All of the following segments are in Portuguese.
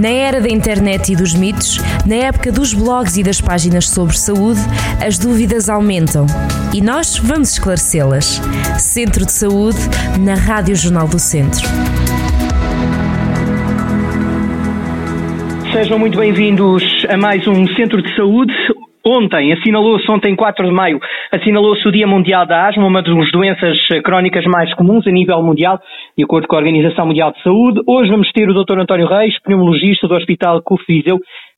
Na era da internet e dos mitos, na época dos blogs e das páginas sobre saúde, as dúvidas aumentam e nós vamos esclarecê-las. Centro de Saúde, na Rádio Jornal do Centro. Sejam muito bem-vindos a mais um Centro de Saúde. Ontem, assinalou-se, ontem 4 de maio, assinalou-se o Dia Mundial da Asma, uma das doenças crónicas mais comuns a nível mundial, de acordo com a Organização Mundial de Saúde. Hoje vamos ter o Dr. António Reis, pneumologista do Hospital CUF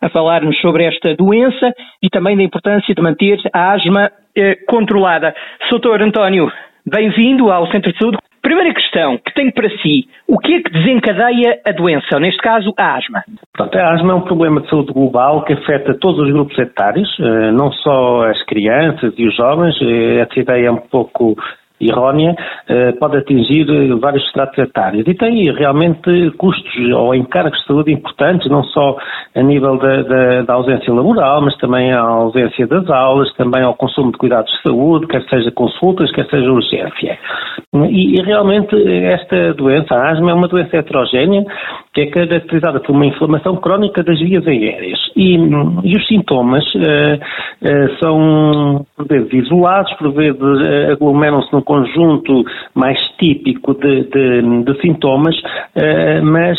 a falar-nos sobre esta doença e também da importância de manter a asma eh, controlada. Dr. António, bem-vindo ao Centro de Saúde. Primeira questão que tenho para si, o que é que desencadeia a doença, neste caso a asma? Portanto, a asma é um problema de saúde global que afeta todos os grupos etários, eh, não só as crianças e os jovens, eh, essa ideia é um pouco errónea, eh, pode atingir vários estratos etários e tem realmente custos ou encargos de saúde importantes, não só a nível da, da, da, ausência laboral, mas também a ausência das aulas, também ao consumo de cuidados de saúde, quer seja consultas, quer seja urgência. E, e realmente esta doença, a asma, é uma doença heterogénea que é caracterizada por uma inflamação crónica das vias aéreas. E, e os sintomas uh, uh, são, por vezes, isolados, por vezes uh, aglomeram-se num conjunto mais típico de, de, de sintomas, mas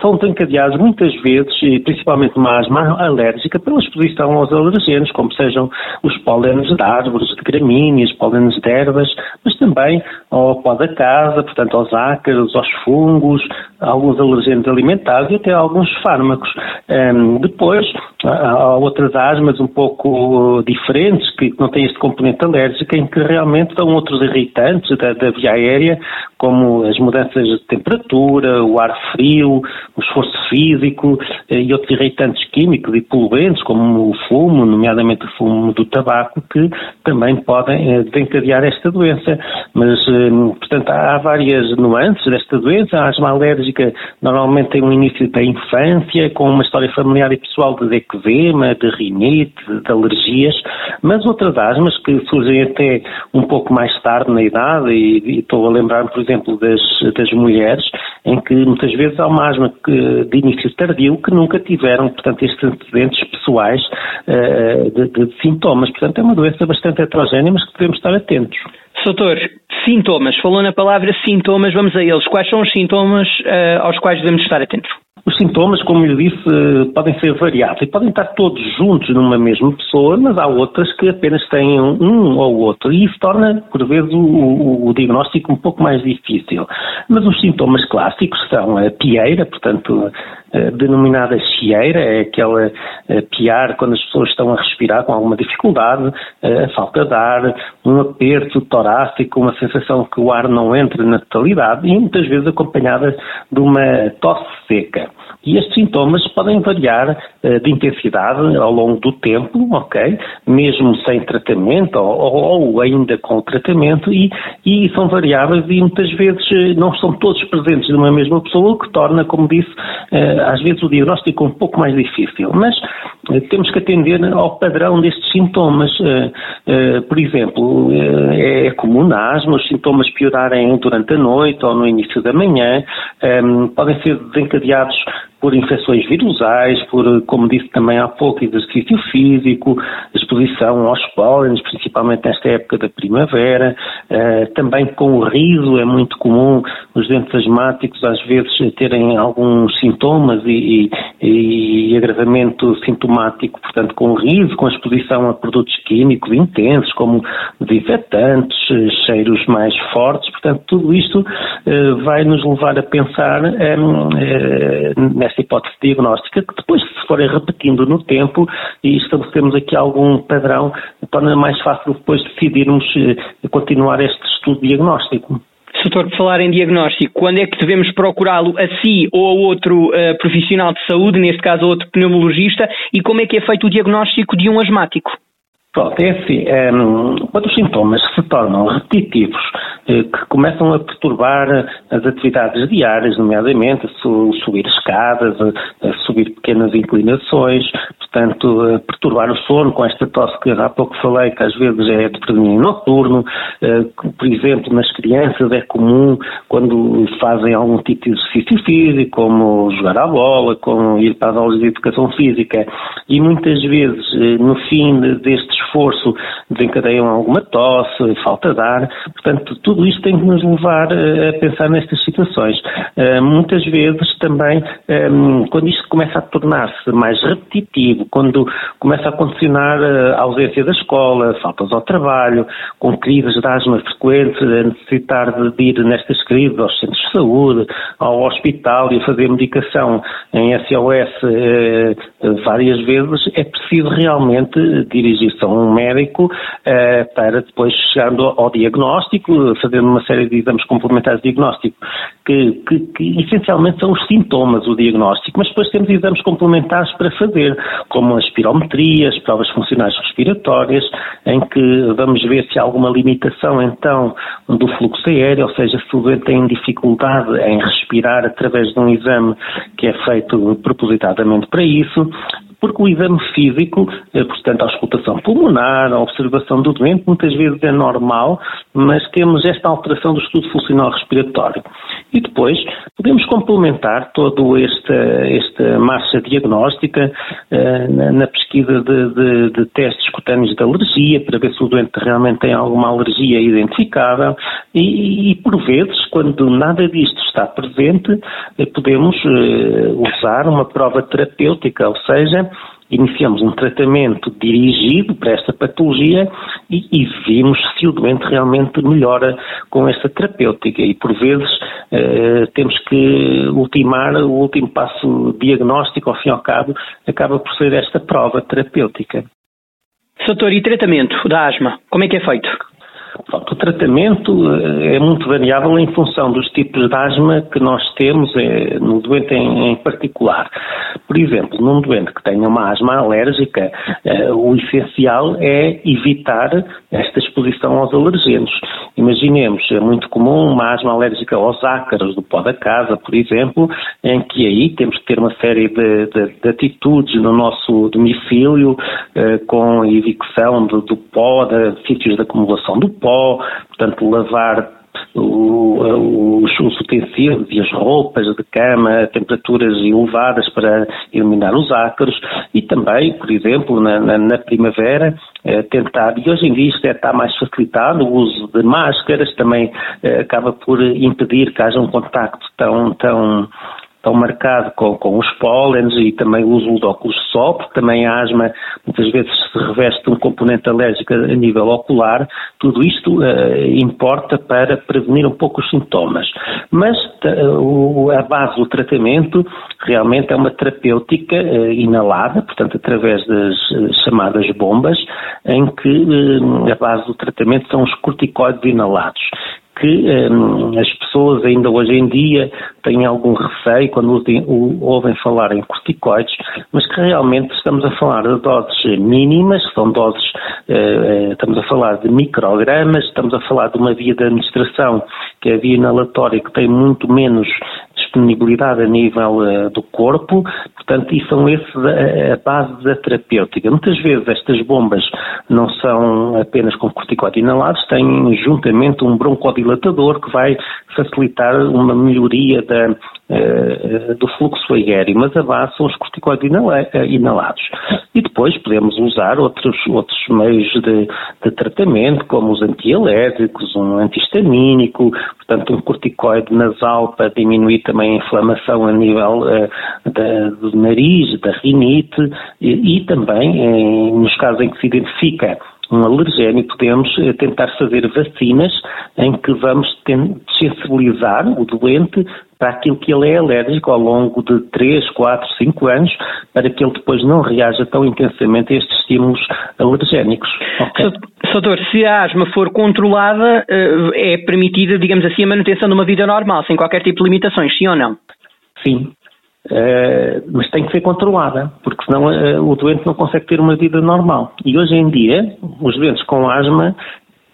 são desencadeados muitas vezes, e principalmente uma asma alérgica, pela exposição aos alergenos, como sejam os pólenes de árvores, de gramíneas, pólenes de ervas, mas também ao pó da casa, portanto aos ácaros, aos fungos, alguns alergenos alimentares e até alguns fármacos. Um, depois, há outras asmas um pouco diferentes, que não têm este componente alérgico, em que realmente são outros irritantes da, da via aérea, como as mudanças de temperatura, o ar frio, o esforço físico eh, e outros irritantes químicos e poluentes, como o fumo, nomeadamente o fumo do tabaco, que também podem eh, desencadear esta doença. Mas, eh, portanto, há várias nuances desta doença. A asma alérgica normalmente tem um início da infância, com uma história familiar e pessoal de eczema, de rinite, de alergias, mas outras asmas que surgem até um pouco mais tarde na idade, e, e estou a lembrar, por exemplo, das, das mulheres, em que muitas vezes há uma asma que, de início tardio que nunca tiveram, portanto, estes antecedentes pessoais uh, de, de, sintomas. Portanto, é uma doença bastante heterogénea, mas que devemos estar atentos. Doutor, sintomas. Falou na palavra sintomas, vamos a eles. Quais são os sintomas uh, aos quais devemos estar atentos? Os sintomas, como eu disse, podem ser variados e podem estar todos juntos numa mesma pessoa, mas há outras que apenas têm um ou outro e isso torna, por vezes, o, o, o diagnóstico um pouco mais difícil. Mas os sintomas clássicos são a pieira, portanto, denominada chieira, é aquela piar quando as pessoas estão a respirar com alguma dificuldade, a falta de ar, um aperto torácico, uma sensação que o ar não entra na totalidade e muitas vezes acompanhada de uma tosse seca. E estes sintomas podem variar uh, de intensidade ao longo do tempo, ok? Mesmo sem tratamento ou, ou ainda com tratamento e, e, são variáveis e muitas vezes eh, não são todos presentes numa mesma pessoa, o que torna, como disse, uh, às vezes o diagnóstico um pouco mais difícil. Mas uh, temos que atender ao padrão destes sintomas. por exemplo, é comum na asma os sintomas piorarem durante a noite ou no início da manhã, um, podem ser desencadeados por infecções virusais, por, como disse também há pouco, exercício físico, exposição aos pólenes, principalmente nesta época da primavera, uh, também com o riso, é muito comum os dentes asmáticos às vezes terem alguns sintomas e, e, e agravamento sintomático, portanto com riso, com exposição a produtos químicos intensos, como desinfetantes, cheiros mais fortes, portanto tudo isto uh, vai nos levar a pensar um, uh, esta hipótese diagnóstica, que depois, se forem repetindo no tempo e estabelecemos aqui algum padrão, torna mais fácil depois decidirmos eh, continuar este estudo diagnóstico. Doutor, por falar em diagnóstico, quando é que devemos procurá-lo a si ou a outro uh, profissional de saúde, neste caso a outro pneumologista, e como é que é feito o diagnóstico de um asmático? Pronto, é assim, é, quando os sintomas se tornam repetitivos, é, que começam a perturbar as atividades diárias, nomeadamente subir escadas, subir pequenas inclinações, portanto, uh, perturbar o sono com esta tosse que há pouco falei, que às vezes é de predomínio noturno, uh, por exemplo, nas crianças é comum quando fazem algum tipo de exercício físico, como jogar à bola, como ir para as aulas de educação física, e muitas vezes, no fim deste esforço, desencadeiam alguma tosse, falta de ar, portanto, tudo isto tem que nos levar a pensar nestas situações. Muitas vezes também, quando isto começa a tornar-se mais repetitivo, quando começa a condicionar a ausência da escola, faltas ao trabalho, com crises de asma frequentes, a necessitar de ir nestas crises aos centros de saúde, ao hospital e a fazer medicação em SOS eh, várias vezes, é preciso realmente dirigir-se a um médico eh, para depois chegando ao diagnóstico, fazendo uma série de exames complementares de diagnóstico, que, que, que essencialmente são os sintomas, o diagnóstico, mas depois temos exames complementares para fazer, como as provas funcionais respiratórias, em que vamos ver se há alguma limitação então do fluxo aéreo, ou seja, se o doente tem dificuldade em respirar através de um exame que é feito propositadamente para isso, porque o exame físico, eh, portanto, a auscultação pulmonar, a observação do doente, muitas vezes é normal, mas temos esta alteração do estudo funcional respiratório. E depois podemos complementar toda esta, esta marcha diagnóstica uh, na, na, pesquisa de, de, de, testes cutâneos de alergia, para ver se o doente realmente tem alguma alergia identificável. E, e por vezes, quando nada disto está presente, eh, podemos uh, usar uma prova terapêutica, ou seja, iniciamos um tratamento dirigido para esta patologia e, e vimos se o doente realmente melhora com esta terapêutica. E por vezes eh, temos que ultimar o último passo diagnóstico, ao fim e ao cabo, acaba por ser esta prova terapêutica. Doutor, e tratamento da asma, como é que é feito? O tratamento eh, é muito variável em função dos tipos de asma que nós temos é, no doente em, particular. Por exemplo, num doente que tenha uma asma alérgica, é, o essencial é evitar esta exposição aos alergenos. Imaginemos, é muito comum uma asma alérgica aos ácaros do pó da casa, por exemplo, em que aí temos que ter uma série de, de, de atitudes no nosso domicílio, com evicção do, do pó, de sítios de acumulação do pó, portanto, lavar os, os, utensílios e as roupas de cama a temperaturas elevadas para eliminar os ácaros e também, por exemplo, na, na, na primavera, eh, tentar, e hoje em dia isto é, está mais facilitado, o uso de máscaras também eh, acaba por impedir que haja um contacto tão, tão tão marcado com, com os pólenes e também o uso de óculos de sol, porque também a asma muitas vezes se reveste de um componente alérgico a nível ocular, tudo isto uh, importa para prevenir um pouco os sintomas. Mas uh, a base do tratamento realmente é uma terapêutica uh, inalada, portanto através das chamadas bombas, em que a base do tratamento são os corticoides inalados que um, as pessoas ainda hoje em dia têm algum receio quando ouvem, falar em corticoides, mas que realmente estamos a falar de doses mínimas, são doses, uh, estamos a falar de microgramas, estamos a falar de uma via de administração que é a via inalatória que tem muito menos disponibilidade a nível uh, do corpo, portanto, e são esses a, a, base da terapêutica. Muitas vezes estas bombas não são apenas com corticoide inalados, têm juntamente um broncodilatador que vai facilitar uma melhoria da, uh, do fluxo aéreo, mas a base são os corticoides eh, inalados. E depois podemos usar outros, outros meios de, de tratamento, como os antialérgicos, um antihistamínico, portanto um corticoide nasal para diminuir também a inflamação a nível uh, da, do nariz, da rinite, e, e também, em, nos casos em que se identifica um alergénio, podemos eh, tentar fazer vacinas em que vamos sensibilizar o doente para aquilo que ele é alérgico ao longo de 3, 4, 5 anos, para que ele depois não reaja tão intensamente a estes estímulos alergénicos. Okay? Doutor, se a asma for controlada, eh, é permitida, digamos assim, a manutenção de uma vida normal, sem qualquer tipo de limitações, sim ou não? Sim, Uh, mas tem que ser controlada, porque senão uh, o doente não consegue ter uma vida normal. E hoje em dia, os doentes com asma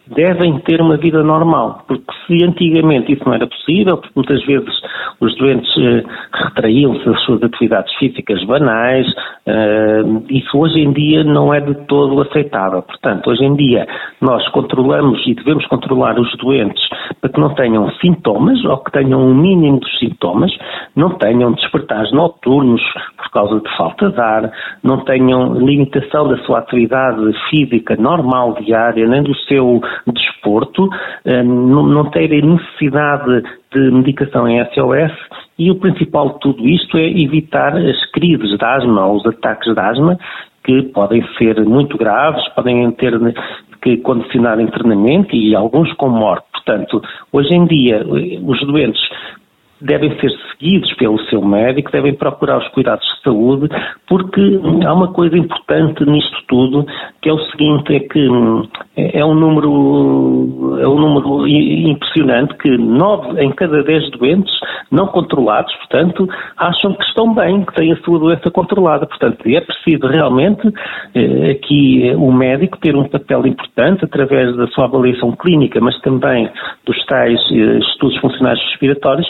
devem ter uma vida normal, porque se antigamente isso não era possível, porque muitas vezes os doentes eh, retraíam-se das suas atividades físicas banais, eh, isso hoje em dia não é de todo aceitável. Portanto, hoje em dia nós controlamos e devemos controlar os doentes para que não tenham sintomas ou que tenham um mínimo dos sintomas, não tenham despertares noturnos por causa de falta de ar, não tenham limitação da sua atividade física normal diária, nem do seu desporto, eh, não terem necessidade de medicação em SOS e o principal de tudo isto é evitar as crises de asma ou os ataques de asma que podem ser muito graves, podem ter que condicionar internamento e alguns com morte. Portanto, hoje em dia, os doentes devem ser seguidos pelo seu médico, devem procurar os cuidados de saúde, porque há uma coisa importante nisto tudo, que é o seguinte, é que hum, é um número, é um número impressionante que nove em cada dez doentes não controlados, portanto, acham que estão bem, que têm a sua doença controlada. Portanto, é preciso realmente eh, aqui o médico ter um papel importante através da sua avaliação clínica, mas também dos tais eh, estudos funcionais respiratórios,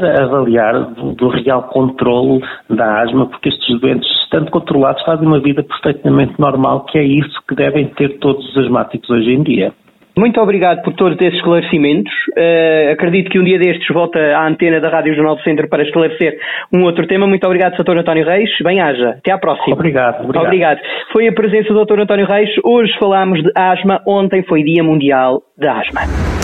para avaliar do, do real controle da asma, porque estes doentes, estando controlados, fazem uma vida perfeitamente normal, que é isso que devem ter todos os asmáticos hoje em dia. Muito obrigado por todos esses esclarecimentos. Uh, acredito que um dia destes volta à antena da Rádio Jornal do Centro para esclarecer um outro tema. Muito obrigado, Dr. António Reis. Bem-haja. Até à próxima. Obrigado, obrigado. Obrigado. Foi a presença do Dr. António Reis. Hoje falámos de asma. Ontem foi Dia Mundial da Asma.